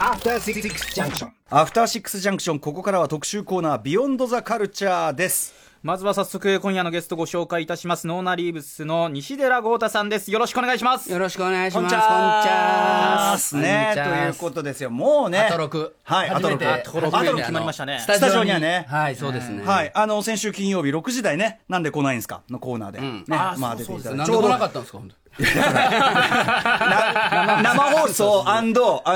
After Six Junction. アフターシックスジャンクションここからは特集コーナービヨンドザカルチャーです。まずは早速今夜のゲストご紹介いたします。ノーナリーブスの西寺豪太さんです。よろしくお願いします。よろしくお願いします。こんにちは。ますねということですよ。もうね。アトロク。はいアトロク。初めて。アトロク初めて決まりましたね。スタジオに。はね。はい、そうですね。はい。あの先週金曜日6時台ね。なんで来ないんですか？のコーナーで、ね。まあ出そうていただいて。ちょうどなんで来なかったんですか、本当な 生放送あ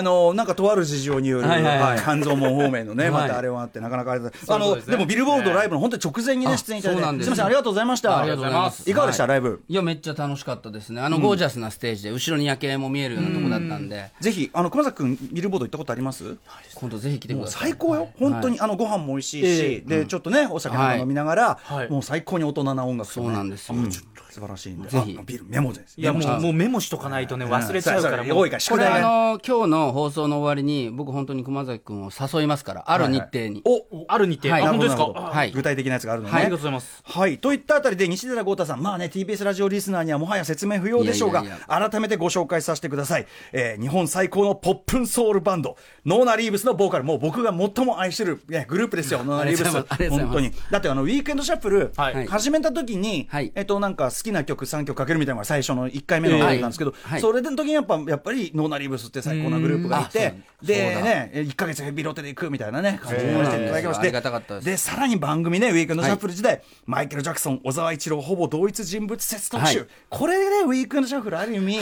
のなんかとある事情による、半蔵門方面のね、まはい。たあれはあって、なかなかあれだ。あのでもビルボードライブの本当に直前にね、あ出演いただいて、すすみません、ありがとうございました。ありがとうございます。いかがでした、はい。ライブ。いや、めっちゃ楽しかったですね。あの、ゴージャスなステージで、後ろに夜景も見えるようなとこだったんで、ぜひ、あの熊崎君、ビルボード行ったことあります今度ぜひ来てください。最高よ、本当に、あのご飯も美味しいし、でちょっとね、お酒なんか飲みながら、はい。もう最高に大人な音楽そうなんですよ。うん素晴らしいんで、ぜひ。あビル、メモです。いやもうもうメモしとかないとね忘れちゃうから多いから、宿これ。あの、今日の放送の終わりに、僕本当に熊崎君を誘いますから、ある日程に。おある日程？はい。あ本当ですか？具体的なやつがあるのね。はいありがとうございます。はい。といったあたりで、西寺豪太さん、まあね、TBS ラジオリスナーにはもはや説明不要でしょうが、改めてご紹介させてください。えー日本最高のポップンソウルバンド、ノーナ・リーブスのボーカル、もう僕が最も愛してる、ね、グループですよ、ノーナ・リーブス。本当に。だって、あの、ウィークエンドシャッフル、はい。始めた時に、はい。えっと、なんか好きな曲3曲かけるみたいなのが最初の1回目のなんですけど、はい。それの時にやっぱ、やっぱり、ノーナ・リーブスって最高なグループがいて、でね、1ヶ月ヘビロテで行くみたいなね、感じでへー。言わせていただきまして、でさらに番組ね、ウィークエンドシャッフル時代、マイケル・ジャクソン、小沢一郎、ほぼ同一人物説特集、はい。これでね、ウィークエンドシャッフル、ある意味、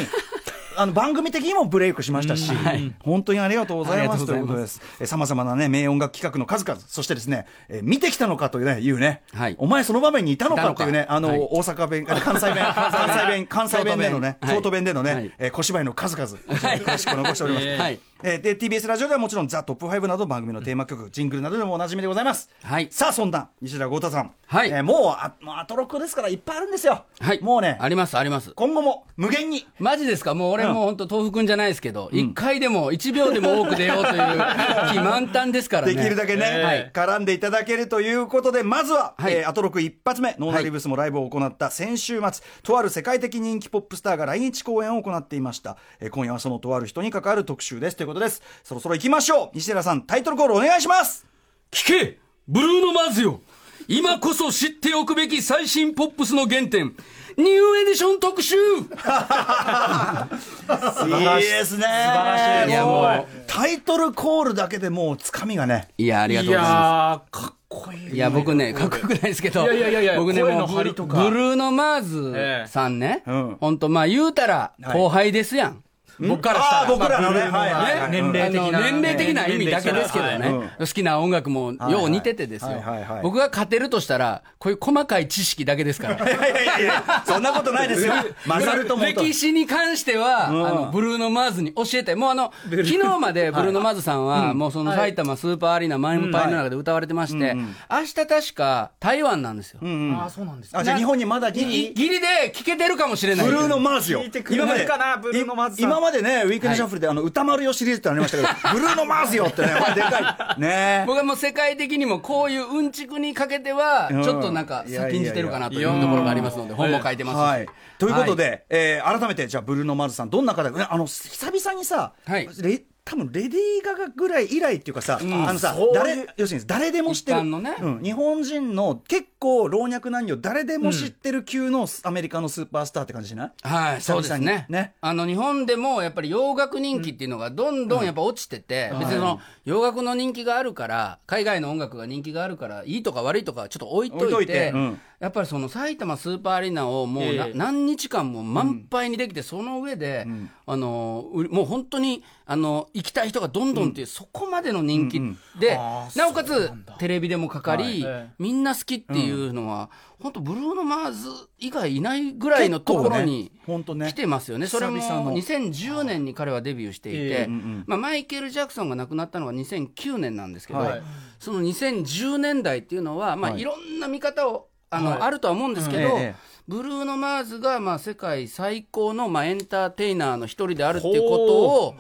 あの番組的にもブレイクしましたし、本当にありがとうございますということです。さまざまなね、名音楽企画の数々、そしてですね、えー見てきたのかというね、いうね、はい。お前その場面にいたのかというね、あの、はい。大阪弁、あ 関西弁、関西弁、関西弁でのね、はい。京都弁でのね、はい。えー小芝居の数々、詳しく残しております。はいえーで TBS ラジオではもちろん「ザ・トップ5など番組のテーマ曲、ジングルなどでもおなじみでございます、はい。さあそんな西田豪太さん、はい。えーもうあもうアトロックですからいっぱいあるんですよ、はい。もうね。あります、あります。今後も無限に。マジですか？もう俺もう本当豆腐くんじゃないですけど、一回でも一秒でも多く出ようという気満タンですからね。できるだけね、はい。絡んでいただけるということで、まずは、はい。えーアトロク一発目、ノーナリブスもライブを行った先週末、とある世界的人気ポップスターが来日公演を行っていました。えー今夜はそのとある人に関わる特集です。ということです。そろそろ行きましょう。西寺さん、タイトルコールお願いします。聞けブルーノ・マーズよ今こそ知っておくべき最新ポップスの原点ニューエディション特集 いいですね。素晴らしいいやもうタイトルコールだけでもうつかみがね。いや、ありがとうございまやーかっこいいす。いや、僕ね、かっこよくないですけど、いやいやいやいや僕ね、もうブルーノ・マーズさんね、うん本当まあ言うたら後輩ですやん。僕からしたら。僕らのね。まあはい年齢的な年齢的な意味だけですけどね、はい好きな音楽もよう似ててですよ、はいはいはい。僕が勝てるとしたら、こういう細かい知識だけですから。いやいやいや、そんなことないですよ。マサルともと。歴史に関しては、ん。あの、ブルーノ・マーズに教えて、もうあの、昨日までブルーノ・マーズさんは、もうその埼玉スーパーアリーナマイムパイの中で歌われてまして、明日確か台湾なんですよ。ああそうなんですあ、じゃあ日本にまだギリギリで聞けてるかもしれない。ブルーノ・マーズよ。聞いてくれないかなブルーノマーズさん。今までね、ウィークエンドシャッフルで、あの、歌丸よシリーズってありましたけど、ブルーノ・マーズよってね、まあでかい。ね。僕はもう世界的にもこういううんちくにかけては、うん。ちょっとなんか先んじてるかなというところがありますので、本も書いてますし。はい。ということで、えー改めて、じゃあ、ブルーノ・マーズさん、どんな方あの、久々にさ、はい。レ多分レディー・ガガぐらい以来っていうかさ、あのさ誰要するに誰でも知ってる。ね。うん、日本人の結構老若男女誰でも知ってる級のアメリカのスーパースターって感じしない、はい、そうですね。にね。あの日本でもやっぱり洋楽人気っていうのがどんどんやっぱ落ちてて、別にその洋楽の人気があるから海外の音楽が人気があるからいいとか悪いとかちょっと置いといてやっぱりその埼玉スーパーアリーナをもうな、ええ。何日間も満杯にできて、その上で、あのうもう本当にあの行きたい人がどんどんっていう、そこまでの人気。で、なおかつテレビでもかかり、はいみんな好きっていうのは、本当ブルーノ・マーズ以外いないぐらいのところに来てますよね。それも久々の。2010年に彼はデビューしていえてえ、まあ、マイケル・ジャクソンが亡くなったのが2009年なんですけど、はい。その2010年代っていうのは、まあ、はい。いろんな見方をあの、はい。あるとは思うんですけど、うんええブルーノ・マーズが、まあ、世界最高の、まあ、エンターテイナーの一人であるっていうことを、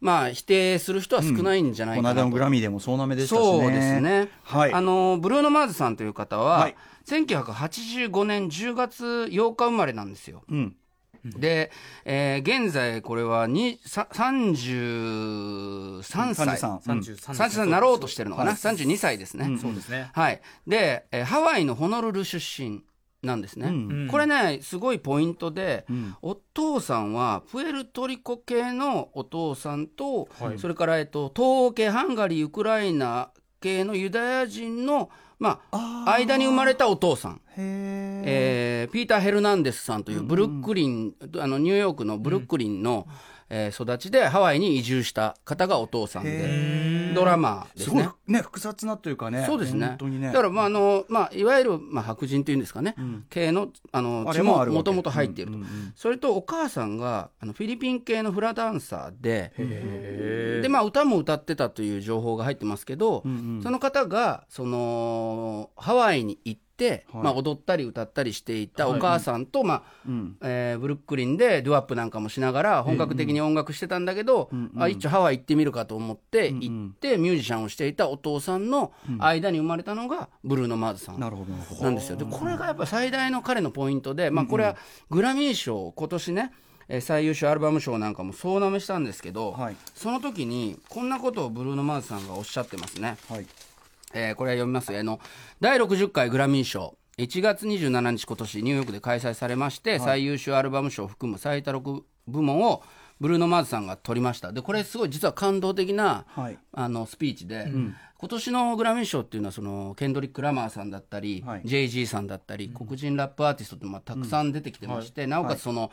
まあ、否定する人は少ないんじゃないこのかなと、間のグラミーでも総なめでしたしね。そうですね、はい。あのブルーノ・マーズさんという方は、はい。1985年10月8日生まれなんですよ。うんで、えー現在これはにさ33歳。33 33 33になろうとしてるのかな、はい32歳ですね、そうですね。はい。で、えーハワイのホノルル出身なんですね、うん。これねすごいポイントで、ん。お父さんはプエルトリコ系のお父さんと、はい。それから、えっと、東欧系ハンガリーウクライナ系のユダヤ人の、まあ、あー。間に生まれたお父さん。へええーピーター・ヘルナンデスさんというブルックリン、あのニューヨークのブルックリンの、えー育ちでハワイに移住した方がお父さんでドラマーですすごいね。ね複雑なというかね。そうですね。本当にね。だから、まああのまあ、いわゆる、まあ、白人というんですかね、系のあのあ血れもももともと入っていると、うんうんうんそれとお母さんがあのフィリピン系のフラダンサーでへで、まあ、歌も歌ってたという情報が入ってますけど、うんうん。その方がそのハワイに行って、はい。まあ、踊ったり歌ったりしていたお母さんと、まあうん。えーブルックリンでドゥアップなんかもしながら本格的に音楽してたんだけど、うん。うん。あ一応ハワイ行ってみるかと思って行ってミュージシャンをしていたお父さんの間に生まれたのがブルーノ・マーズさんなんですよ。でこれがやっぱ最大の彼のポイントで、まあ、これはグラミー賞今年ねえー最優秀アルバム賞なんかも総なめしたんですけど、はい。その時にこんなことをブルーノ・マーズさんがおっしゃってますね。はいえーこれは読みます。よあの第60回グラミー賞。1月27日今年ニューヨークで開催されまして、最優秀アルバム賞を含む最多6部門をブルーノ・マーズさんが取りました。でこれすごい実は感動的な、はい。あのスピーチで、今年のグラミー賞っていうのはそのケンドリック・ラマーさんだったり、はい。JG さんだったり、黒人ラップアーティストってまあたくさん出てきてまして、なおかつその、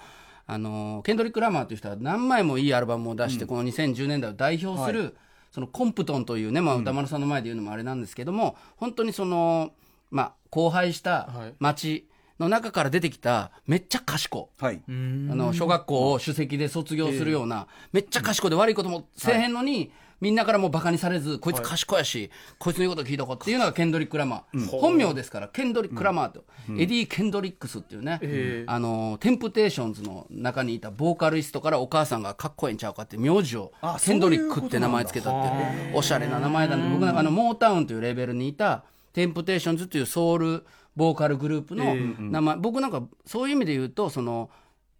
あのケンドリック・ラマーという人は何枚もいいアルバムを出して、この2010年代を代表する、そのコンプトンというね、まあ、歌丸さんの前で言うのもあれなんですけども、本当にその、まあ、荒廃した街の中から出てきた、めっちゃ賢い。はい。あの小学校を首席で卒業するような、めっちゃ賢いで悪いこともせえへんのに、みんなからもバカにされず、こいつ賢いやし、こいつの言うこと聞いとこうっていうのがケンドリック・ラマー、本名ですから、ケンドリック・ラマーと、エディ・ケンドリックスっていうね、あのテンプテーションズの中にいたボーカリストからお母さんがかっこいいんちゃうかって、名字をあケンドリックって名前つけたっていう、おしゃれな名前なんで、僕なんかあのモータウンというレーベルにいた、テンプテーションズというソウルボーカルグループの名前、僕なんかそういう意味で言うと、その、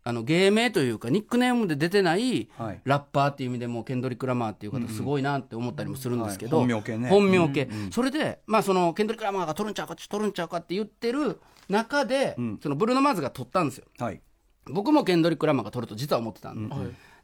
あの芸名というかニックネームで出てないはい。ラッパーっていう意味でもケンドリック・ラマーっていう方すごいなって思ったりもするんですけど、はい。本名系ね。本名系それで、まあ、そのケンドリック・ラマーが取るんちゃうか取るんちゃうかって言ってる中で、そのブルーノ・マーズが取ったんですよ。はい。僕もケンドリック・ラマーが取ると実は思ってたんで、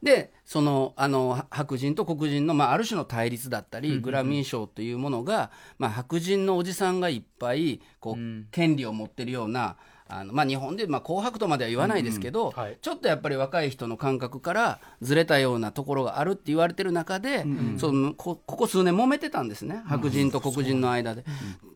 でそのあのは白人と黒人の、まあ、ある種の対立だったり、グラミー賞というものが、まあ、白人のおじさんがいっぱいこう、権利を持ってるようなあの、まあ、日本で、まあ、紅白とまでは言わないですけど、はい。ちょっとやっぱり若い人の感覚からずれたようなところがあるって言われてる中で、そのこここ数年揉めてたんですね。白人と黒人の間で、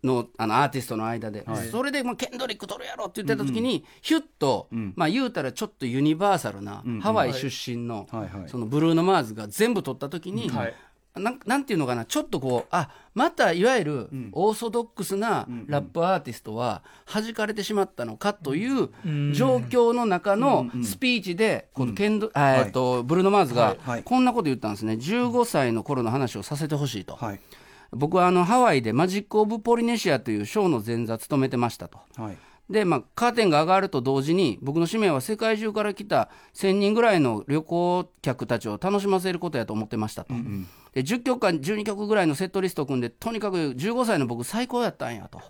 のあのアーティストの間で、それでもうケンドリック取るやろって言ってた時に、ヒュッと、まあ、言うたらちょっとユニバーサルな、ハワイ出身の、はいはい。そのブルーノ・マーズが全部取った時に、はいなんなんていうのかな？ちょっとこうあまたいわゆるオーソドックスなラップアーティストは弾かれてしまったのかという状況の中のスピーチでこのケンド、あえっとブルーノ・マーズがこんなこと言ったんですね。15歳の頃の話をさせてほしいと。はい。僕はあのハワイでマジック・オブ・ポリネシアというショーの前座務めてましたと。はいで、まあ、カーテンが上がると同時に、僕の使命は世界中から来た1000人ぐらいの旅行客たちを楽しませることやと思ってましたと。で10曲か12曲ぐらいのセットリストを組んで、とにかく15歳の僕最高やったんやと。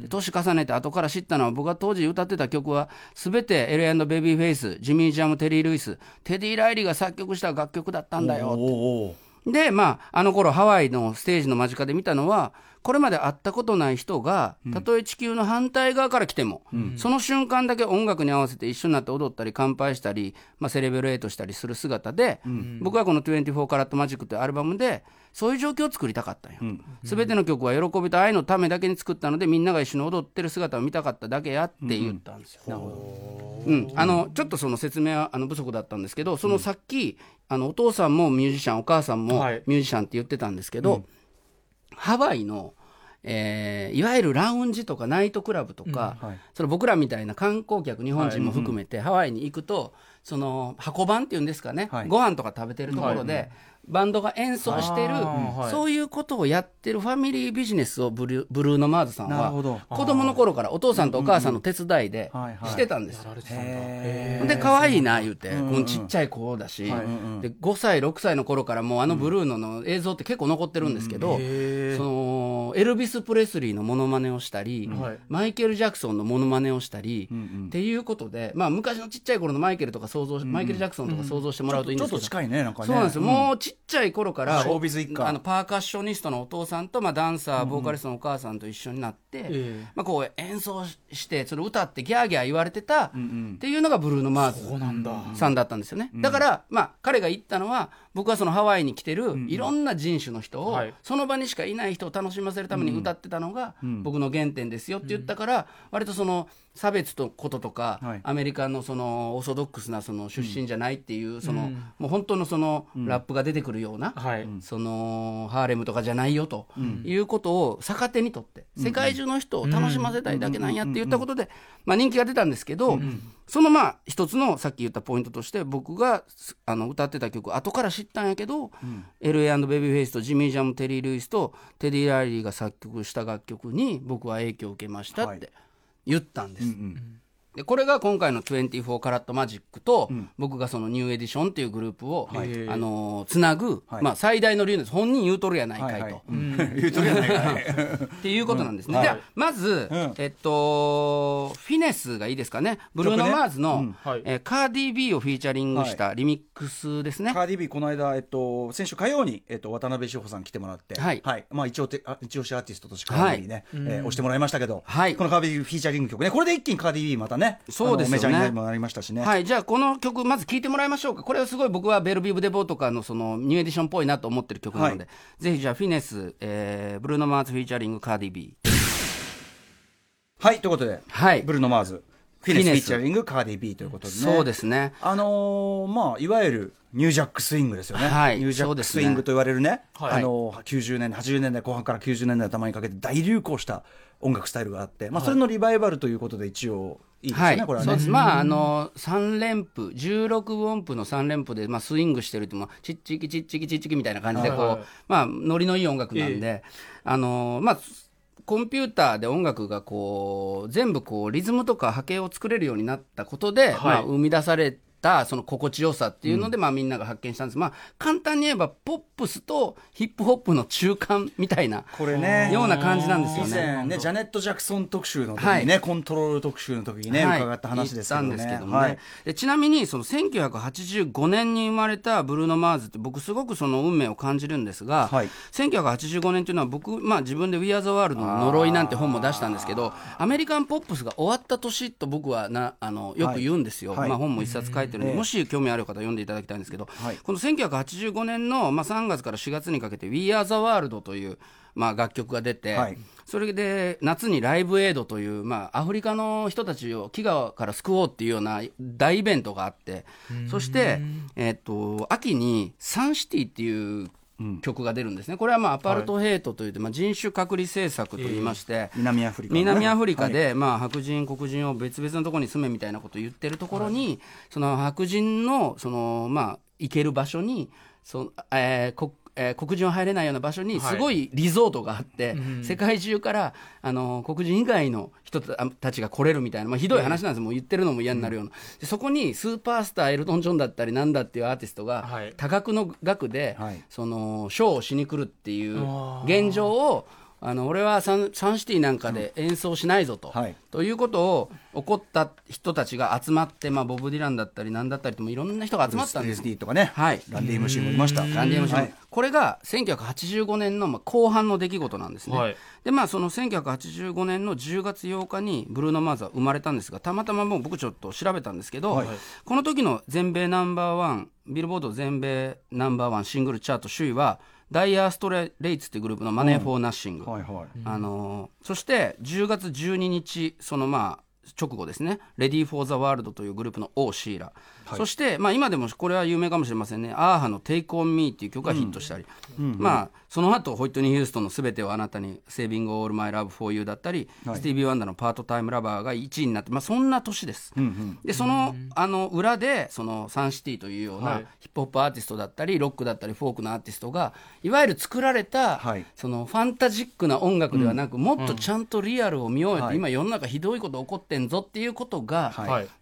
で年重ねて後から知ったのは、僕が当時歌ってた曲は、すべて L.A.&ベビーフェイス、ジミー・ジャム、テリー・ルイス、テディ・ライリーが作曲した楽曲だったんだよおーおーで、まあ、あの頃ハワイのステージの間近で見たのは、これまで会ったことない人が、たとえ地球の反対側から来ても、その瞬間だけ音楽に合わせて一緒になって踊ったり、乾杯したり、まあ、セレブレートしたりする姿で、僕はこの24カラットマジックというアルバムで、そういう状況を作りたかったんよ。すべての曲は喜びと愛のためだけに作ったので、みんなが一緒に踊ってる姿を見たかっただけやって言ったんですよ。うん、あのちょっとその説明はあの不足だったんですけど、そのさっき、あのお父さんもミュージシャン、お母さんもはい。ミュージシャンって言ってたんですけど、ハワイの、えーいわゆるラウンジとかナイトクラブとか、はい。その僕らみたいな観光客、日本人も含めて、ハワイに行くと、その箱番っていうんですかね、はい。ご飯とか食べてるところで、バンドが演奏してる、はい。そういうことをやってるファミリービジネスをブルブルーノ・マーズさんは子供の頃からお父さんとお母さんの手伝いでしてたんですで可愛いな言うて、うんちっちゃい子だし、はいうんうん。で5歳6歳の頃からもうあのブルーノの映像って結構残ってるんですけど、へー。そのエルビス・プレスリーのモノマネをしたり、はい。マイケル・ジャクソンのモノマネをしたり、うんうん。っていうことで、まあ、昔のちっちゃい頃のマイケルとか想像し、マイケル・ジャクソンとか想像してもらうといいんちょっとですけど、近いねなんかね。そうなんですよ、もうちっちゃい頃からあのパーカッショニストのお父さんと、まあ、ダンサーボーカリストのお母さんと一緒になって、ええ。まあ、こう演奏してそれ歌ってギャーギャー言われてたっていうのがブルーノ・マーズさんだったんですよね、だから、まあ、彼が言ったのは僕はそのハワイに来てるいろんな人種の人を、はい。その場にしかいない人を楽しませるために歌ってたのが僕の原点ですよって言ったから、割とその差別とこととか、はい。アメリカのそのオーソドックスなその出身じゃないっていう、そのもう本当のそのラップが出てくるような、はい。そのハーレムとかじゃないよということを逆手にとって世界中の人を楽しませたいだけなんやって言ったことでまあ人気が出たんですけどそのまあ一つのさっき言ったポイントとして僕がすあの歌ってた曲後から知ったんやけど LA& ベビーフェイスとジミー・ジャムテリー・ルイスとテディ・ライリーが作曲した楽曲に僕は影響を受けましたはい。って言ったんです。うんうんでこれが今回の24カラットマジックと、僕がそのニューエディションっていうグループを、はい。あのーつなぐ、はい。まあ、最大の理由です。本人言うとるやないかいと、言うとるやないかい。っていうことなんですね、うん。じゃあはいまず、うん。えっとフィネスがいいですかね？ブルーノ・マーズの、うん。はい。えーカーディ・ビーをフィーチャリングしたリミックスですね、カーディビーこの間、えっと、先週火曜に、えっと、渡辺志保さん来てもらって、はい。まあ、一応てあ一押しアーティストとしてカーディビーね、えー押してもらいましたけど、はい。このカーディビーフィーチャリング曲ね。これで一気にカーディビーまたねそうですよね。メジャーにもなりましたしね、はい、じゃあこの曲まず聴いてもらいましょうか。これはすごい僕はベル・ビブ・デボーとかのそのニューエディションっぽいなと思ってる曲なので、はぜひじゃあフィネス、えーブルーノ・マーズフィーチャリングカーディ・ビー。はいということで、はい。ブルーノ・マーズフィネスフィーチャリングカーディビーということでね。そうですね。あのーまあいわゆるニュージャックスイングですよね、はいニュージャックスイングと言われるね。はいあのー90年代80年代後半から90年代頭にかけて大流行した音楽スタイルがあって、まあ、それのリバイバルということで一応い。いですよね、はい、これはね。そうです。まあ、あの、3連符、16音符の3連符で、まあ、スイングしてるって、もうちっちきちっちきちっちきみたいな感じで、こう、はいはいまあ、ノリのいい音楽なんで、あの、まあ、コンピューターで音楽がこう、全部こう、リズムとか波形を作れるようになったことで、はい。まあ、生み出された、その心地よさっていうので、まあ、みんなが発見したんです。まあ、簡単に言えば、ポップスとヒップホップの中間みたいな、これね。ような感じなんですよ以ね。前ね、ジャネット・ジャクソン特集の時にね、はい。コントロール特集の時にね、はい。伺った話ですけどね。ですけどもね、はい。でちなみにその1985年に生まれたブルーノ・マーズって僕すごくその運命を感じるんですが、はい。1985年っていうのは僕、まあ、自分で「We Are the World」の呪いなんて本も出したんですけどアメリカンポップスが終わった年と僕はなあのよく言うんですよ、まあ、本も一冊書いてるんで、ええ。もし興味ある方読んでいただきたいんですけど、はい。この1985年の、まあ、3月から4月にかけて「We Are the World」という、まあ、楽曲が出て、はい。それで夏にライブエイドという、まあ、アフリカの人たちを飢餓から救おうっていうような大イベントがあってそして、えっと秋に「サンシティ」っていう曲が出るんですね。これはまあアパルトヘイトといって、まあ、人種隔離政策といいまして、南アフリカ南アフリカはい。で、まあ、白人、黒人を別々のところに住めみたいなことを言ってるところに、その白人のその、まあ、行ける場所にそ、えーこえー黒人は入れないような場所にはい。すごいリゾートがあって、世界中からあの黒人以外の人たちが来れるみたいな、まあ、ひどい話なんです、もう言ってるのも嫌になるような、でそこにスーパースターエルトン・ジョンだったりなんだっていうアーティストがはい。多額の額で、はい。そのショーをしに来るっていうあ現状をあの俺はサンサンシティなんかで演奏しないぞと、はい。ということを怒った人たちが集まって、まあ、ボブ・ディランだったりなんだったりともいろんな人が集まったんです。とかね、はい。ランディ・ムシーもいました。ランディエムション。はい。これが1985年のまあ後半の出来事なんですね、はい。でまあその1985年の10月8日にブルーノ・マーズは生まれたんですがたまたまもう僕ちょっと調べたんですけど、はい。この時の全米ナンバーワンビルボード全米ナンバーワンシングルチャート首位はダイヤーストレイツっていうグループの「マネー・フォー・ナッシング」はいはい。あのーそして10月12日そのまあ直後ですね「Ready for the World」というグループのオー・シーラ、そして、まあ、今でもこれは有名かもしれませんね「アーハの Take on Me」っていう曲がヒットしたり、まあ、その後ホイットニー・ヒューストンの「すべてをあなたに Saving All My Love for You」だったり、はい。スティービー・ワンダーの「パートタイム・ラバー」が1位になって、まあ、そん。な年です。でそのあの裏でそのサンシティというようはない。ヒップホップアーティストだったりロックだったりフォークのアーティストがいわゆる作られた、はい。そのファンタジックな音楽ではなく、もっとちゃんとリアルを見ようよっ今世の中ひどいこと起こってんぞっていうことが、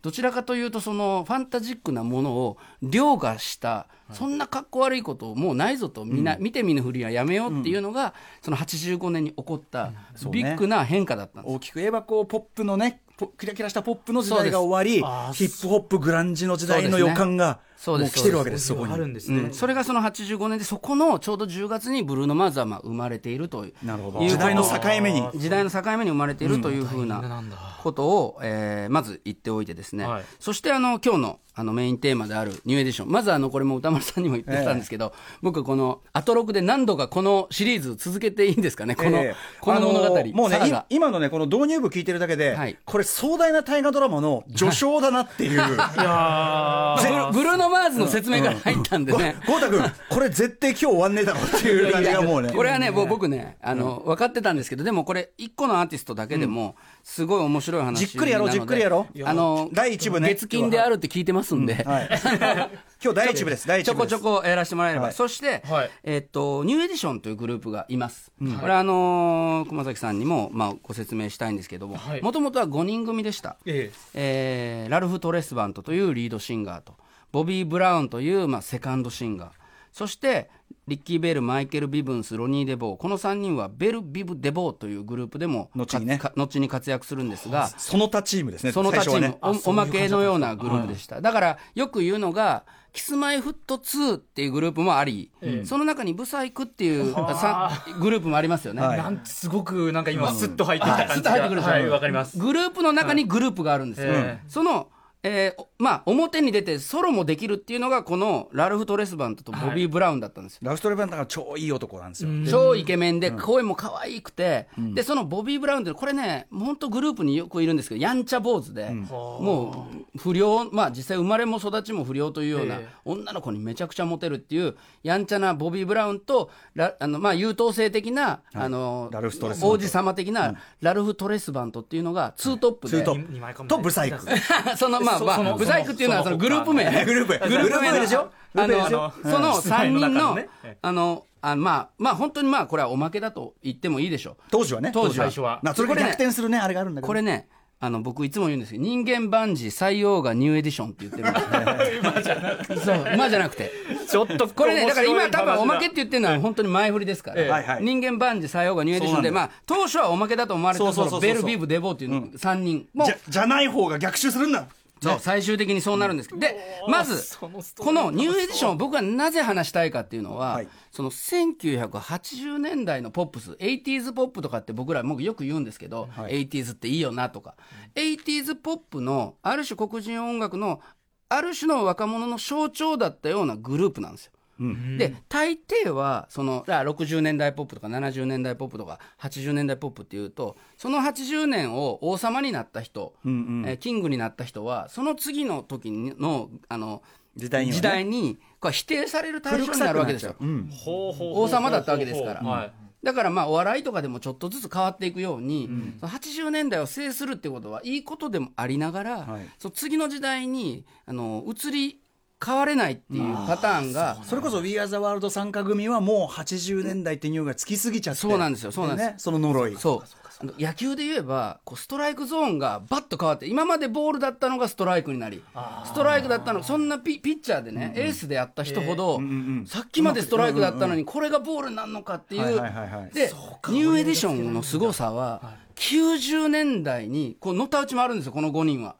どちらかというとそのファンタジックなものを凌駕した、そんなかっこ悪いこともうないぞとみんな、見て見ぬふりはやめようっていうのが、その85年に起こったビッグな変化だったんです。大きく言えばこうポップのねポキラキラしたポップの時代が終わりヒップホップグランジの時代の予感がもう来てるわけですそこあるんにですね、うん。それがその85年でそこのちょうど10月にブルーノ・マーズはまあ生まれているという。なるほど。いう時代の境目に。時代の境目に生まれているというふううん。なことを、えーまず言っておいてですね、はい。そしてあの今日のあのメインテーマであるニューエディション。まずあのこれも歌丸さんにも言ってたんですけど、僕このアトロクで何度かこのシリーズ続けていいんですかね？この,、ええ。この物語、あのもうね今のねこの導入部聞いてるだけで、はい。これ壮大な大河ドラマの序章だなっていう。いやー。ブルブルーノ・マーズの説明から入ったんでね、豪太君これ絶対今日終わんねえだろっていう感じがもうね。これはね、僕ね、あの、分かってたんですけど、でもこれ、一個のアーティストだけでも、すごい面白い話じっくりやろうじっくりやろう。あの、第一部ね。月金であるって聞いてますんで、はい、今日第一部です。第一ちょこちょこやらせてもらえれば、はい。そして、はい。えっと、ニューエディションというグループがいます。これはあのー熊崎さんにも、まあ、ご説明したいんですけどもはい、もともとは5人組でした。え。えーラルフ・トレスバントというリードシンガーと、ボビー・ブラウンという、まあ、セカンドシンガー、そして、リッキー・ベル、マイケル・ビブンス、ロニー・デボー、この3人はベル・ビブ・デボーというグループでも後にね。か後に活躍するんですが、その他チームですねその他チーム、ね。おおまけのようなグループでした。だから、よく言うのが、キスマイフットツーっていうグループもあり、その中にブサイクっていうさグループもありますよね。はい。なんすごくなんか今スッと入ってきた感じスッと入ってくるでしょ。はいわかります。グループの中にグループがあるんですよ。ええその、えーおまあ、表に出てソロもできるっていうのが、このラルフ・トレスバントとボビー・ブラウンだったんですよ。ラフトレバンダーが超いい男なんですよ、超イケメンで、声も可愛くて、で、そのボビー・ブラウンって、これね、本当グループによくいるんですけど、やんちゃ坊主で、もう不良、まあ実際生まれも育ちも不良というようなええ、女の子にめちゃくちゃモテるっていう、やんちゃなボビー・ブラウンと、ラあのまあ優等生的な、あのラルフトレスバント王子様的な、ラルフ・トレスバントっていうのが、ツートップで、ツートッ二枚かもとブサイク そのまあまあ、その舞祭組っていうのはその グループ名ね。グループ名グループ名でしょ？あの、その3人のあの、あまあ、まあ本当にまあこれはおまけだと言ってもいいでしょ当時はね。当時は。最初は。なそれが逆転するねあれがあるんだう。けど。これね、あの僕いつも言うんですけど、人間万事塞翁がニューエディションって言ってるんです。よ。今じゃなくて。そう、今じゃなくて。ちょっとこれね、だから今多分おまけっってて言ってるのは本当に前振りですから。人間万事塞翁がニューエディションで、まあ当初はおまけだと思われてたベル、ビーブ、デボーっていう3人。じゃじゃない方が逆襲するんだそう、最終的にそうなるんですけど。で、まずこーのニューエディションを僕がなぜ話したいかっていうのは、はい。その1980年代のポップス、80s ポップとかって僕ら僕よく言うんですけど、はい。80s っていいよなとか、80s ポップのある種黒人音楽のある種の若者の象徴だったようなグループなんですよ。で大抵はそのあ60年代ポップとか70年代ポップとか80年代ポップっていうとその80年を王様になった人、えーキングになった人はその次の時のあの時代に時代にこれ否定される対象になるわけですよ。王様だったわけですから。はい。だからまあお笑いとかでもちょっとずつ変わっていくように、その80年代を制するってことはいいことでもありながら、はい。その次の時代にあの移り変われないっていうパターンが、それこそ We Are the World 参加組はもう80年代って匂いがつきすぎちゃって。そうなんですよそうなんです。ね、その呪い。そう。野球で言えばこうストライクゾーンがバッと変わって今までボールだったのがストライクになりストライクだったのそんなピピッチャーでね、エースでやった人ほど、さっきまでストライクだったのにこれがボールになるのかっていう、はいはいはいはい。でニューエディションの凄さは90年代にこうのたうち回るんですよこの5人は。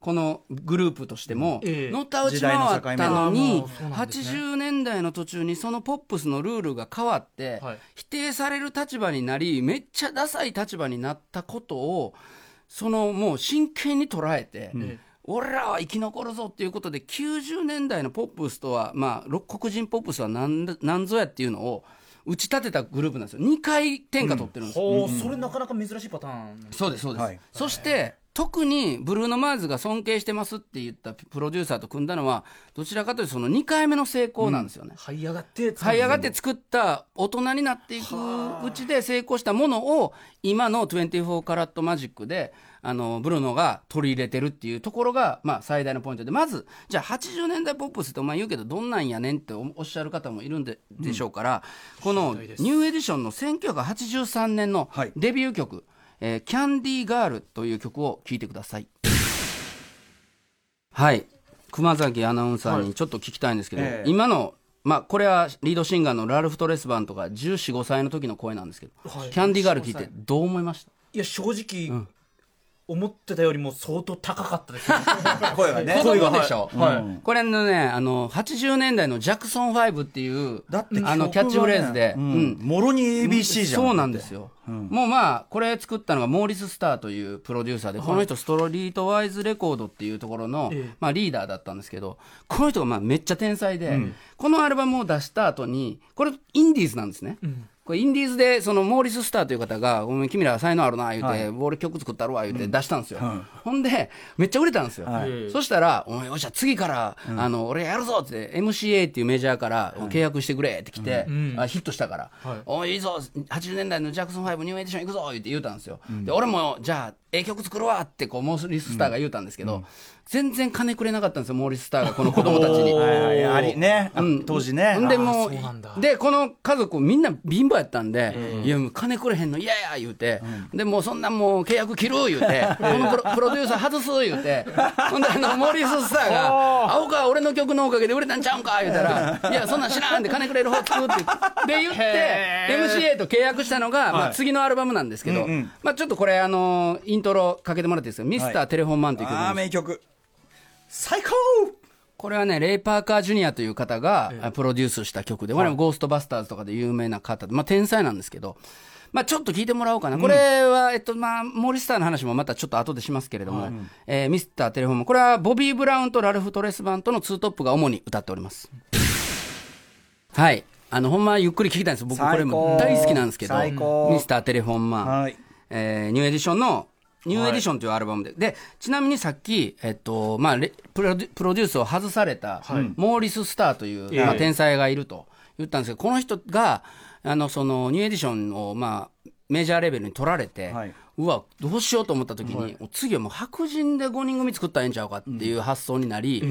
このグループとしても、ええ。のたうち回ったのに、時代の境目あーもうそうなんですね。80年代の途中にそのポップスのルールが変わって、はい。否定される立場になりめっちゃダサい立場になったことをそのもう真剣に捉えて、俺らは生き残るぞっていうことで90年代のポップスとはまあろ黒人ポップスは何だ何ぞやっていうのを打ち立てたグループなんですよ。2回天下取ってるんですよ、ほうそれなかなか珍しいパターン。そうですそうです、はい。そして特にブルーノ・マーズが尊敬してますって言ったプロデューサーと組んだのはどちらかというとその2回目の成功なんですよね。這い上がって這い上がって作った大人になっていくうちで成功したものを今の24カラットマジックであのブルーノが取り入れてるっていうところが、まあ、最大のポイントで。まずじゃあ80年代ポップスってお前言うけどどんなんやねんっておおっしゃる方もいるんで,、でしょうからこのニューエディションの1983年のはい。デビュー曲「えーキャンディーガール」という曲を聴いてください。はい。熊崎アナウンサーにちょっと聞きたいんですけど、ええ。今のまあ、これはリードシンガーのラルフ・トレスバンとか14、5歳の時の声なんですけど、はい。キャンディーガール聞いてどう思いました？いや正直、思ってたよりも相当高かったですね。声がね。子供でしょ、はいはい。これのねあの80年代のジャクソン5っていうだってあのキャッチフレーズで、ううん。んもろに ABC じゃん。そうなんですよ、もうまあこれ作ったのがモーリス・スターというプロデューサーで、この人ストリートワイズレコードっていうところの、ええ。まあ、リーダーだったんですけどこの人がまあめっちゃ天才で、このアルバムを出した後にこれインディーズなんですね、これインディーズでそのモーリス・スターという方が「ごめん君ら才能あるな」言うて、はい俺曲作ったるわ」言うて出したんですよ、んほんでめっちゃ売れたんですよ、はい。そしたら「お前よっしゃ次から、あの俺やるぞ」って MCA っていうメジャーから契約してくれって来て、ん。あヒットしたから「はいおいいいぞ80年代のジャクソン5ニューエディション行くぞ」言って言うたんですよ、で俺もじゃあええ曲作るわってこうモーリス・スターが言うたんですけど、全然金くれなかったんですよモーリス・スターがこの子供たちに。はいはいありね、あうん。当時ね。ほんでもでこの家族みんな貧乏やったんで、いやもう金くれへんの嫌や言うて、でもうそんなんもう契約切る言うて、このプロプロデューサー外す言うて、ほんであのモーリス・スターが「青か俺の曲のおかげで売れたんちゃうんか」言うたら「いやそんなん知らん」で金くれる方聞くってで言って MCA と契約したのが、まあ、はい。次のアルバムなんですけど、うんうん。まあ、ちょっとこれあのイントロかけてもらっていいですか「ミスターテレフォンマン」という曲ああ名曲。最高！これはね、レイ・パーカー・ジュニアという方があプロデュースした曲で、我々もゴーストバスターズとかで有名な方。で、まあ、天才なんですけど、まあ、ちょっと聞いてもらおうかな。これは、えっと、まあ、モーリスターの話もまたちょっと後でしますけれども、えーミスター・テレフォン。も、これはボビー・ブラウンとラルフ・トレスバンとのツートップが主に歌っております。はい。あの、ほんまゆっくり聞きたいんです。僕これも大好きなんですけど、ミスター・テレフォンマン。はい。えーニューエディションの、ニューエディションとい。うアルバムで。で、ちなみにさっき、えっと、まあ、レプロデュプロデュースを外された、モーリス・スターという、ええ。まあ、天才がいると言ったんですけど、この人が、あの、その、ニューエディションを、まあ、メジャーレベルに取られて、はい。うわ、どうしようと思った時に、もう次はもう白人で5人組作ったらええんちゃうかっていう発想になり、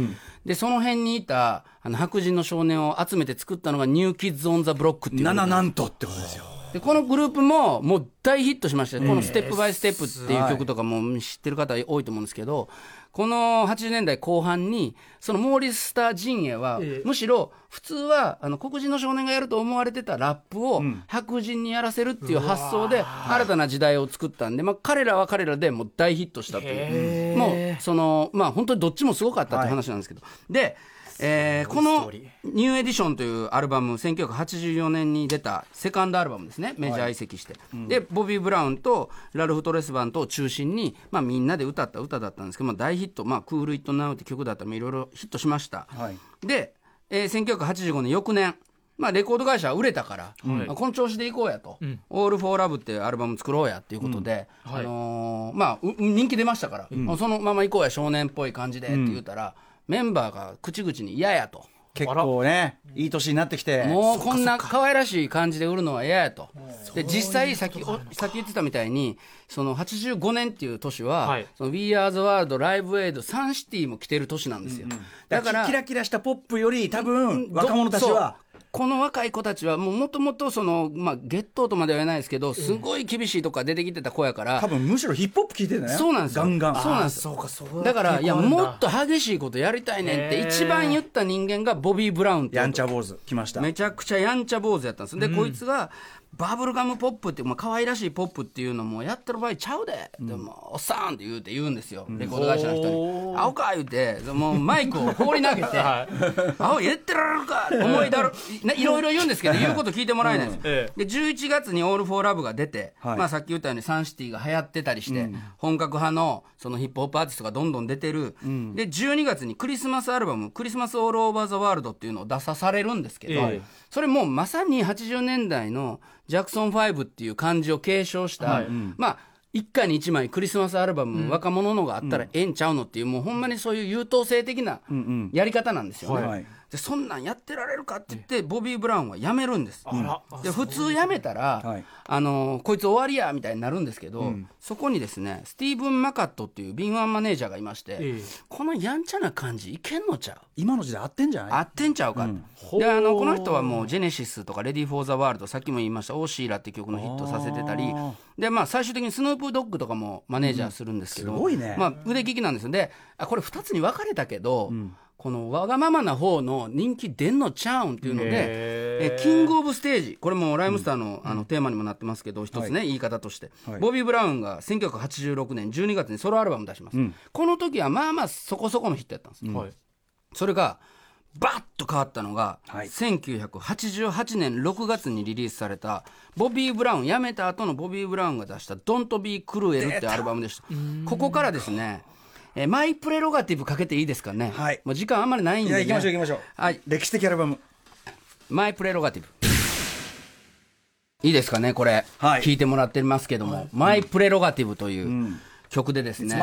で、その辺にいた、あの、白人の少年を集めて作ったのが、ニューキッズ・オン・ザ・ブロックっていう。7なんとってことですよでこのグループももう大ヒットしまして、この「Step by Step」っていう曲とかも知ってる方多いと思うんですけど、この80年代後半にそのモーリス・スター陣営は、ええ。むしろ普通はあの黒人の少年がやると思われてたラップを白人にやらせるっていう発想で新たな時代を作ったんで、まあ、彼らは彼らでもう大ヒットしたという。もうそのまあ本当にどっちもすごかったって話なんですけど、で、えーこの「ニューエディション」というアルバム1984年に出たセカンドアルバムですね。メジャー移籍して、でボビー・ブラウンとラルフ・トレスバントを中心に、まあ、みんなで歌った歌だったんですけど、まあ、大ヒット「まあ、クール・イット・ナウ」って曲だったらいろいろヒットしました、はい。で、えー1985年翌年まあ、レコード会社は売れたから、まあこの調子でいこうやと、 All for Love っていうアルバム作ろうやっていうことで、はい。あのーまあ、う人気出ましたから、もうそのままいこうや少年っぽい感じでって言ったら、メンバーが口々に嫌やと。結構ねいい年になってきてもうこんな可愛らしい感じで売るのは嫌やと。で実際さっきおさっき言ってたみたいにその85年っていう年は、はい。その We Are the World ライブエイドサンシティも来てる年なんですよ。だからキラキラしたポップより多分若者たちはこの若い子たちはもうもともとそのまあゲットーとまでは言えないですけどすごい厳しいとか出てきてた子やから、多分むしろヒップホップ聞いてるんだよそうなんですよ。ガンガン。そうなんですそうかそうだからいやもっと激しいことやりたいねんって一番言った人間がボビー・ブラウンやんちゃ坊主来ました。めちゃくちゃやんちゃ坊主やったんです。で、こいつがバブルガムポップってまあ可愛らしいポップっていうのもやってる場合ちゃうで、でもおっさんって言うて言うんですよ、レコード会社の人に。「アホか」言うてもうマイクを放り投げて「アホ言ってられるか」思いだろ ねいろいろ言うんですけど言うこと聞いてもらえないんです、えで11月に「All for Love」が出て、はい。まあ、さっき言ったようにサンシティが流行ってたりして、本格派のそのヒップホップアーティストがどんどん出てる、で12月にクリスマスアルバム「クリスマス・オール・オーバー・ザ・ワールド」っていうのを出さされるんですけど、ええ。それもまさに80年代のジャクソン5っていう感じを継承した、はいまあ1回に1枚クリスマスアルバム、若者のがあったらええんちゃうのっていう、もうほんまにそういう優等生的なやり方なんですよね。はいでそんなんやってられるかって言って、ボビー・ブラウンは辞めるんです。で普通辞めたら、はい。あのこいつ終わりやみたいになるんですけど、そこにですねスティーブン・マカットっていう敏腕マネージャーがいまして、ええ。このやんちゃな感じいけんのちゃう？今の時代合ってんじゃない？合ってんちゃうか、ほう。であのこの人はもう「ジェネシス」とか「レディー・フォー・ザ・ワールド」さっきも言いました「オーシーラ」って曲のヒットさせてたり。で、まあ、最終的にスヌープ・ドッグとかもマネージャーするんですけど、うん。すごいね。まあ、腕利きなんですよ。であこれ2つに分かれたけど、このわがままな方の人気出んのちゃうんっていうので、えキング・オブ・ステージこれもライムスターの,、あのテーマにもなってますけど一つね、言い方として、はい。ボビー・ブラウンが1986年12月にソロアルバム出します、この時はまあまあそこそこのヒットやったんです、はい。それがバッと変わったのが、はい。1988年6月にリリースされたボビー・ブラウン辞めた後のボビー・ブラウンが出した「Don't Be Cruel」ってアルバムでした。ここからですねえーマイプレロガティブかけていいですかね、はい。もう時間あんまりないんで、ね、いや行きましょう行きましょう。はい。歴史的アルバム。マイプレロガティブ。いいですかねこれ、はい。聞いてもらってますけども、マイプレロガティブという曲でですね、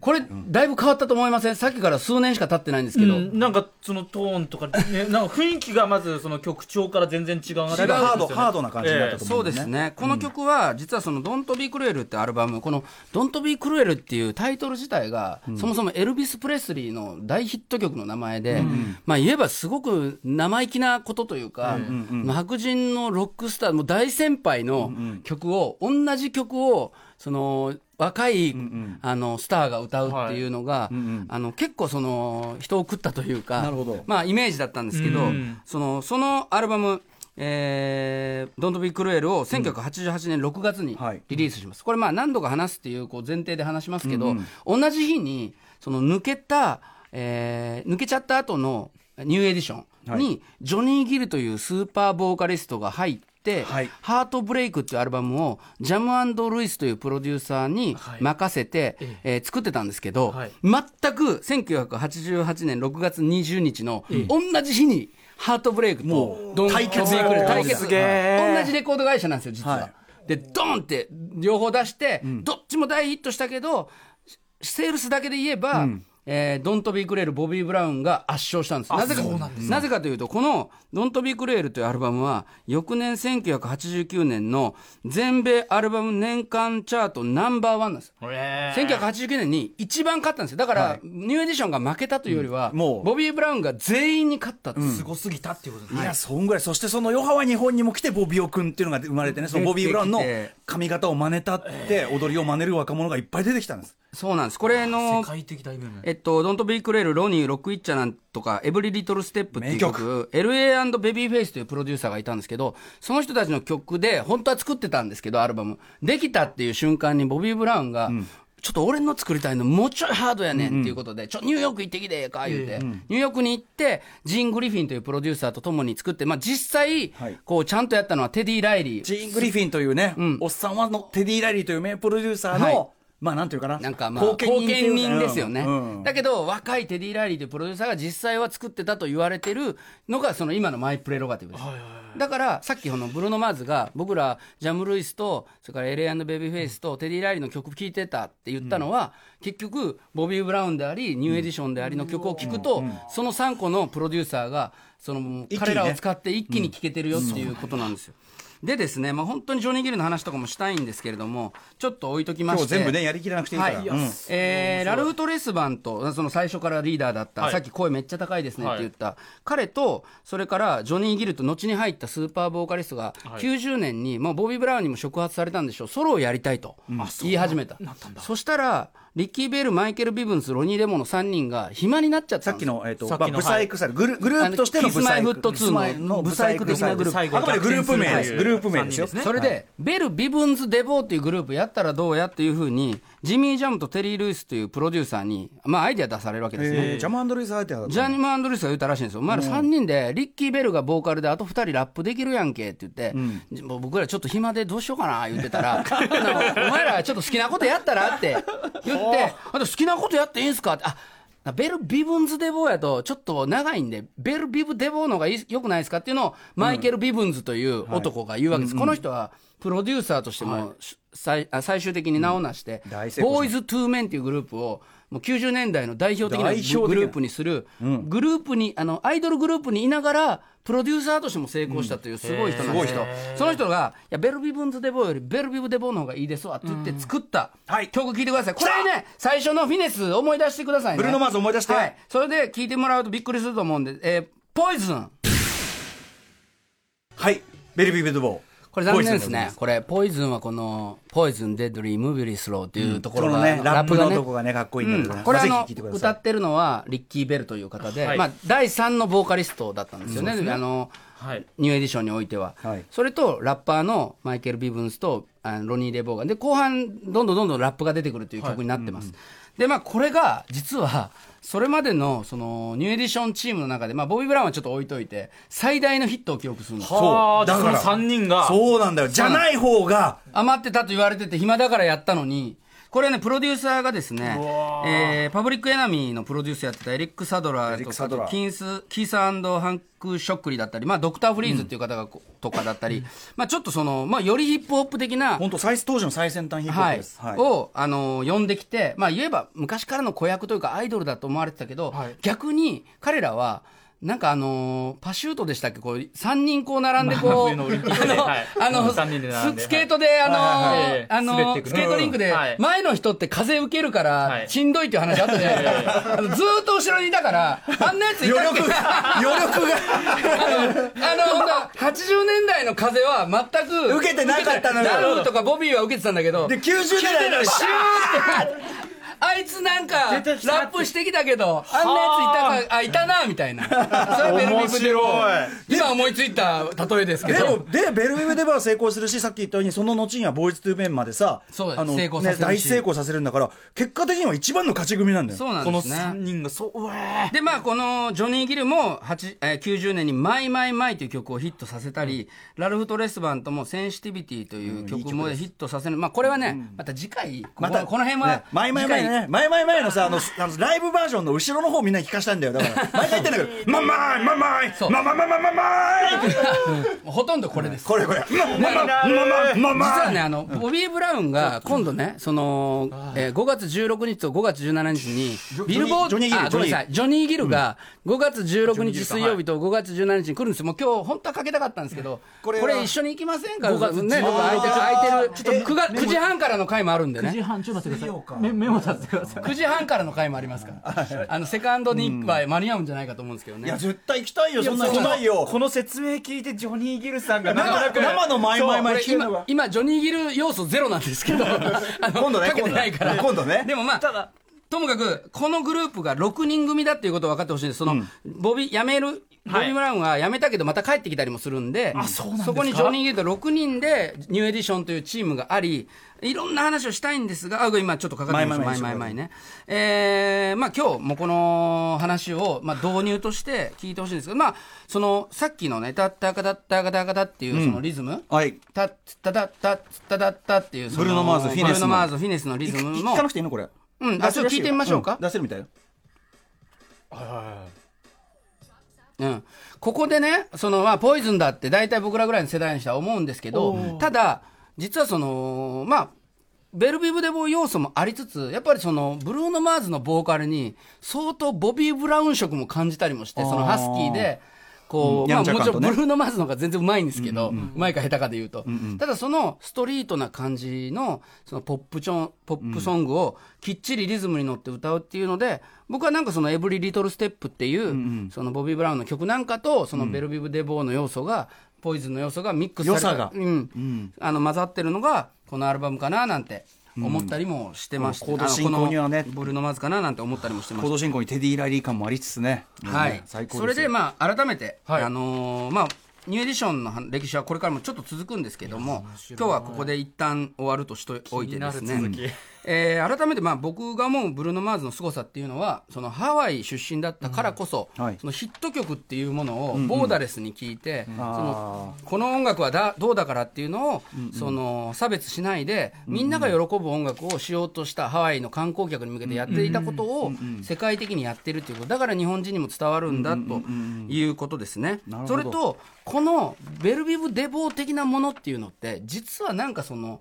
これ、だいぶ変わったと思いません？さっきから数年しか経ってないんですけど、うん。なんかそのトーンとか、ね、なんか雰囲気がまずその曲調から全然違うなだいぶハードハードな感じになったとそうですね、この曲は実はその「Don't Be Cruel」ってアルバムこの「Don't Be Cruel」っていうタイトル自体が、そもそもエルビス・プレスリーの大ヒット曲の名前で、まあ言えばすごく生意気なことというか、まあ白人のロックスターもう大先輩の曲を、同じ曲をその若い、あのスターが歌うっていうのが、あの結構その人を食ったというかまあイメージだったんですけど、うんそのそのアルバムえー、Don't Be Cruel を1988年6月にはい。リリースします、これまあ何度か話すっていうこう前提で話しますけど、同じ日にその抜けた、えー抜けちゃった後のニューエディションに、ジョニー・ギルというスーパーボーカリストが入って、はい。ハートブレイクっていうアルバムをジャムルイスというプロデューサーにはい。任せて、ええ。ー作ってたんですけど、はい。全く1988年6月20日の同じ日にハートブレイクと対決対決同じレコード会社なんですよ実は、はい。でドンって両方出して、どっちも大ヒットしたけどセールスだけで言えば、えードントビークレールボビー・ブラウンが圧勝したんです。なぜかなぜかというとこの「Don't Be Cruel」というアルバムは翌年1989年の全米アルバム年間チャートナンバーワンなんです。へー。1989年に一番勝ったんですよ。だから、はい。ニューエディションが負けたというよりは、うん。もう。ボビー・ブラウンが全員に勝ったすごすぎたっていうことですね。いや、そんぐらい。そしてその余波は日本にも来て、ボビ男くんっていうのが生まれてね、そのボビー・ブラウンの髪型を真似たって、踊りを真似る若者がいっぱい出てきたんです。そうなんです。これの世界的大ブーム。えっと、 Don't Be Cruel、Roni、Rock Wit'cha なんとか、 Every Little Step っていう曲、LA& ベビーフェイスというプロデューサーがいたんですけど、その人たちの曲で、本当は作ってたんですけど、アルバム。できたっていう瞬間に、ボビー・ブラウンが、ちょっと俺の作りたいのもうちょいハードやねんっていうことで、ちょ、ニューヨーク行ってきてええか、言うて、ニューヨークに行って、ジーン・グリフィンというプロデューサーと共に作って、まあ実際はい、こう、ちゃんとやったのはテディ・ライリー。ジーン・グリフィンというね、おっさんはのテディ・ライリーという名プロデューサーの、はいまあなんていうかな。なんかまあ、後見人ですよね。うんうんだけど、若いテディ・ライリーというプロデューサーが実際は作ってたと言われてるのが、その今の My Prerogative です。だから、さっきこのブルーノ・マーズが、僕ら、ジャム・ルイスと、それから LA& ベビーフェイスとテディ・ライリーの曲聴いてたって言ったのは、結局、ボビー・ブラウンであり、ニューエディションでありの曲を聴くと、その3個のプロデューサーが、その、彼らを使って一気に聴けてるよっていうことなんですよ。でですね、まあ、本当にジョニー・ギルの話とかもしたいんですけれども、ちょっと置いときまして。今日全部ね、やりきらなくていいから。はい。うん。えーラルフ・トレスバントと、その最初からリーダーだった、はい。さっき声めっちゃ高いですねって言った、彼と、それからジョニー・ギルと、後に入ったスーパーボーカリストが、90年に、もうボビー・ブラウンにも触発されたんでしょう、ソロをやりたいと言い始めた。そしたら、リッキー・ベル、マイケル・ビブンス、ロニー・デボーの3人が暇になっちゃったさっきの、えっ、と、さっきのまあブサイクグループとしてのブサイク。キスマイフット2のブサイク的なグループあくまでグループ名です。グループ名ですよ。ねそれで、ベル・ビブンズ・デボーっていうグループやったらどうやっていうふうに、ジミー・ジャムとテリー・ルイスというプロデューサーに、まあ、アイデア出されるわけですね。えージャムアンドルイス相手だったジャニム・アンドリュースが言ったらしいんですよ。お前ら3人で、リッキー・ベルがボーカルで、あと2人ラップできるやんけって言って、もう僕らちょっと暇でどうしようかな言ってたら、お前らちょっと好きなことやったらって言って、あと好きなことやっていいんすかって、あベル・ビブンズ・デボーやとちょっと長いんで、ベル・ビブ・デボーの方がいいよくないですかっていうのを、マイケル・ビブンズという男が言うわけです。この人は、プロデューサーとしても、最あ最終的に名を成して、ボーイズ・トゥ・メンっていうグループをもう90年代の代表的なグループにする、グループにあのアイドルグループにいながらプロデューサーとしても成功したというすごい人なんですけど、その人がいやベル・ビブンズ・デボーよりベル・ビブ・デボーの方がいいですわって言って作ったはい。曲聴いてください。これね最初の Finesse 思い出してくださいね。ブルーノマーズ思い出して。はい、それで聴いてもらうとびっくりすると思うんで、えーPoison。はい。ベル・ビブ・デボー。これ残念ですね。これ、 Poison はこの、 Poison, deadly, moving slow っていうところが、このねラップのとこがねかっこいいんだけどね。うん。これあの歌ってるのはリッキー・ベルという方で、はい。まあ、第3のボーカリストだったんですよね、あのはい。ニューエディションにおいては、はい。それとラッパーのマイケル・ビブンスとあのロニー・デボーがんで後半どんどんどんどんラップが出てくるという曲になってます、でまあこれが実はそれまでのそのニューエディションチームの中で、まあ、ボビー・ブラウンはちょっと置いといて最大のヒットを記憶するんですよはあだからじゃあその3人が。そうなんだよ。じゃない方が余ってたと言われてて暇だからやったのにこれねプロデューサーがですね、えーパブリックエナミーのプロデュースやってたエリック・サドラーとかキンスキースハンク・ショックリーだったり、まあ、ドクター・フリーズっていう方がこ、とかだったり、まあ、ちょっとその、まあ、よりヒップホップ的な本当最当時の最先端ヒップホッはいプです、はい。を、あの呼んできて、まあ、言えば昔からの子役というかアイドルだと思われてたけど、はい。逆に彼らはなんかあのーパシュートでしたっけ？こう3人こう並んでこう、冬のオリンピックでああのススケートであのあのスケートリンクではい。前の人って風受けるかはい。らしんどいっていう話あったじゃないですか、あのずーっと後ろにいたからあんなやついたっけ？余力が余力が。あの、ほんと80年代の風は全く受けてなかったのよ。ラルフとかボビーは受けてたんだけど、で90年代のシュあいつなんか、ラップしてきたけど、あんなやついたか、あ、いたな、みたいな。それベルビブでも面今思いついた例えですけど。でベルビブでは成功するしさっき言ったようにその後にはボーイズ・トゥ・メンまでさあの大成功させるんだから結果的には一番の勝ち組なんだよ。そうなんこのですね。3人がそううわーでまあこのジョニー・ギルも8、えー90年に「マイ・マイ・マイ」という曲をヒットさせたり、ラルフ・トレスバンとも「センシティビティ」という曲もヒットさせる、まあこれはね、また次回またこの辺は、ね前々前ね前々前のさあのあのライブバージョンの後ろの方みんなに聞かしたいんだよだから 毎回言ってんだけど「ママイママイそうママママママイ」ほとんどこれです。これこれ「マママママママイ」実はね、あの、ボビー・ブラウンが今度ね、その、えー5月16日と5月17日に、ビルボード、ジョニーギルあごめんなさい、ジョニー・ギルが5月16日水曜日と5月17日に来るんですよ。もう今日、本当はかけたかったんですけど、ここれ一緒に行きませんか5月ね、僕空いてる、空いてる、9, 月9時半からの回もあるんで9時ね。半ちょっと待ってくださいメメモ立ててください9時半からの回もありますから。あの、セカンドには間に合うんじゃないかと思うんですけどね。いや。絶対行きたいよそんな行きたいよ。この説明聞いてジョニー・ギルさんが生生の My, My, My これ聞くの。が、今今、ジョニー・ギル要素ゼロなんですけど、今度ねかけてないから。今度ねでもまあ、ただ。ともかく、このグループが6人組だっていうことを分かってほしいんです。その、ボビー、辞める、ボビー・ブラウンは辞めたけどまた帰ってきたりもするんで、あそこにジョニー・ギルと6人でニューエディションというチームがあり、いろんな話をしたいんですが、あ、今ちょっとかかってます。前々前々前ね。えー、まあ今日もこの話を、まあ導入として聞いてほしいんですけど、まあ、その、さっきのね、タッタカタッタカタカタっていうそのリズム、はいタッタタッタッタタッタっていうそのブルーノマーズフィネスのブルーノマーズフィネスのリズムも聞かなくていいのこれうんあちょっと聞いてみましょうかん出せるみたいようん、ここでね、そのまあポイズンだって大体僕らぐらいの世代の人は思うんですけど、ただ、実はその、まあ、ベルビブデボー要素もありつつ、やっぱりそのブルーノ・マーズのボーカルに相当ボビー・ブラウン色も感じたりもして、そのハスキーで、こう、うん。まあもちろんブルーノ・マーズの方が全然うまいんですけど、うまいか下手かで言うと。ただそのストリートな感じの、そのポップチョン、ポップソングをきっちりリズムに乗って歌うっていうので、僕はなんかそのエブリ・リトル・ステップっていう、そのボビー・ブラウンの曲なんかと、そのベルビブ・デボーの要素が、ポイズンの要素がミックスされが。うん。あの混ざってるのがこのアルバムかななんて思ったりもしてました、コード進行にはね。あのこのブルーノマーズかななんて思ったりもしてましたコード進行にテディ・ライリー感もありつつね。はい、それでまあ改めて、はい。あのーまあニューエディションの歴史はこれからもちょっと続くんですけども今日はここで一旦終わるとしておいてですね。気になる続きえー改めてまあ僕が思うブルーノ・マーズの凄さっていうのはそのハワイ出身だったからこそ、はい。そのヒット曲っていうものをボーダレスに聞いて、そあのこの音楽はだどうだからっていうのを、その差別しないでみんなが喜ぶ音楽をしようとしたハワイの観光客に向けてやっていたことを世界的にやってるっていうこと。だから日本人にも伝わるんだということですね。それとこのベルビブ・デボー的なものっていうのって実はなんかその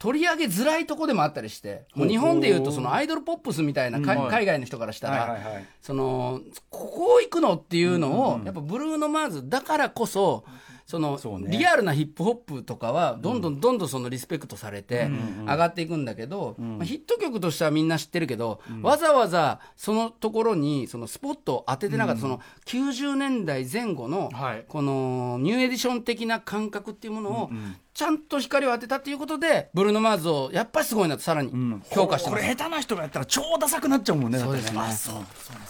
取り上げづらいとこでもあったりして、もう日本でいうとそのアイドルポップスみたいな、か海外の人からしたはいら、そのここ行くのっていうのを、やっぱブルーノ・マーズだからこそそのリアルなヒップホップとかはどんどんどんどんそのリスペクトされて上がっていくんだけど、まあ、ヒット曲としてはみんな知ってるけど、わざわざそのところにそのスポットを当ててなかった、その90年代前後のはい。このニューエディション的な感覚っていうものをちゃんと光を当てたっていうことでブルーノ・マーズをやっぱりすごいなとさらに評価してこます。れ下手な人がやったら超ダサくなっちゃうもんねそうですね。あそう。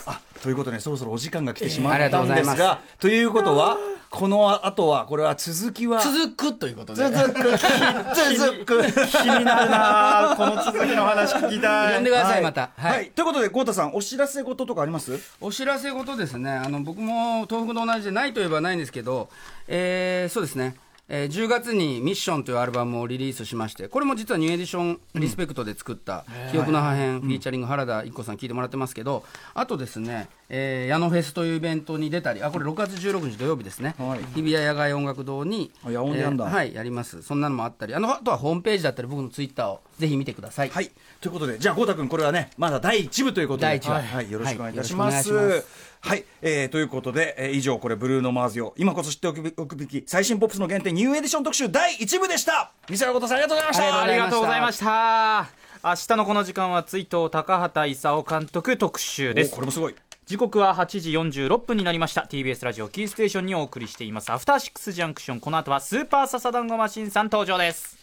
あということでそろそろお時間が来てしまったんですがということはこの後はこれは続きは？続くということで。続く。続く。気になるなこの続きの話聞きたい。呼んでくださいまた。はい、はい。ということで郷太さんお知らせ事とかあります？お知らせ事ですね、あの僕も東北と同じでないといえばないんですけど、えーそうですね、えー10月にミッションというアルバムをリリースしまして、これも実はニューエディションリスペクトで作った、記憶の破片、 featuring 原田郁子さん聞いてもらってますけど、あとですね、えー矢野フェスというイベントに出たり、あ、これ6月16日土曜日ですね、はい。日比谷野外音楽堂に、あ野音でやんだ。えーはい、やります。そんなのもあったり、あの、あとはホームページだったり、僕のツイッターをぜひ見てください。はい。ということでじゃあ豪太君これはねまだ第一部ということで。第一話。はい、よろしくお願いいたします、はいはい、えーということで、えー以上これブルーノ・マーズよ。今こそ知っておくべおくべき最新ポップスの原点ニューエディション特集第一部でした。西原豪太さんありがとうございました。ありがとうございました。明日のこの時間は追悼高畑勲監督特集でおすこれもすごい。時刻は8時46分になりました。TBS ラジオキーステーションにお送りしています。アフターシックスジャンクション。この後はスーパーササダンゴマシンさん登場です。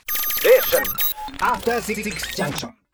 After Six Junction.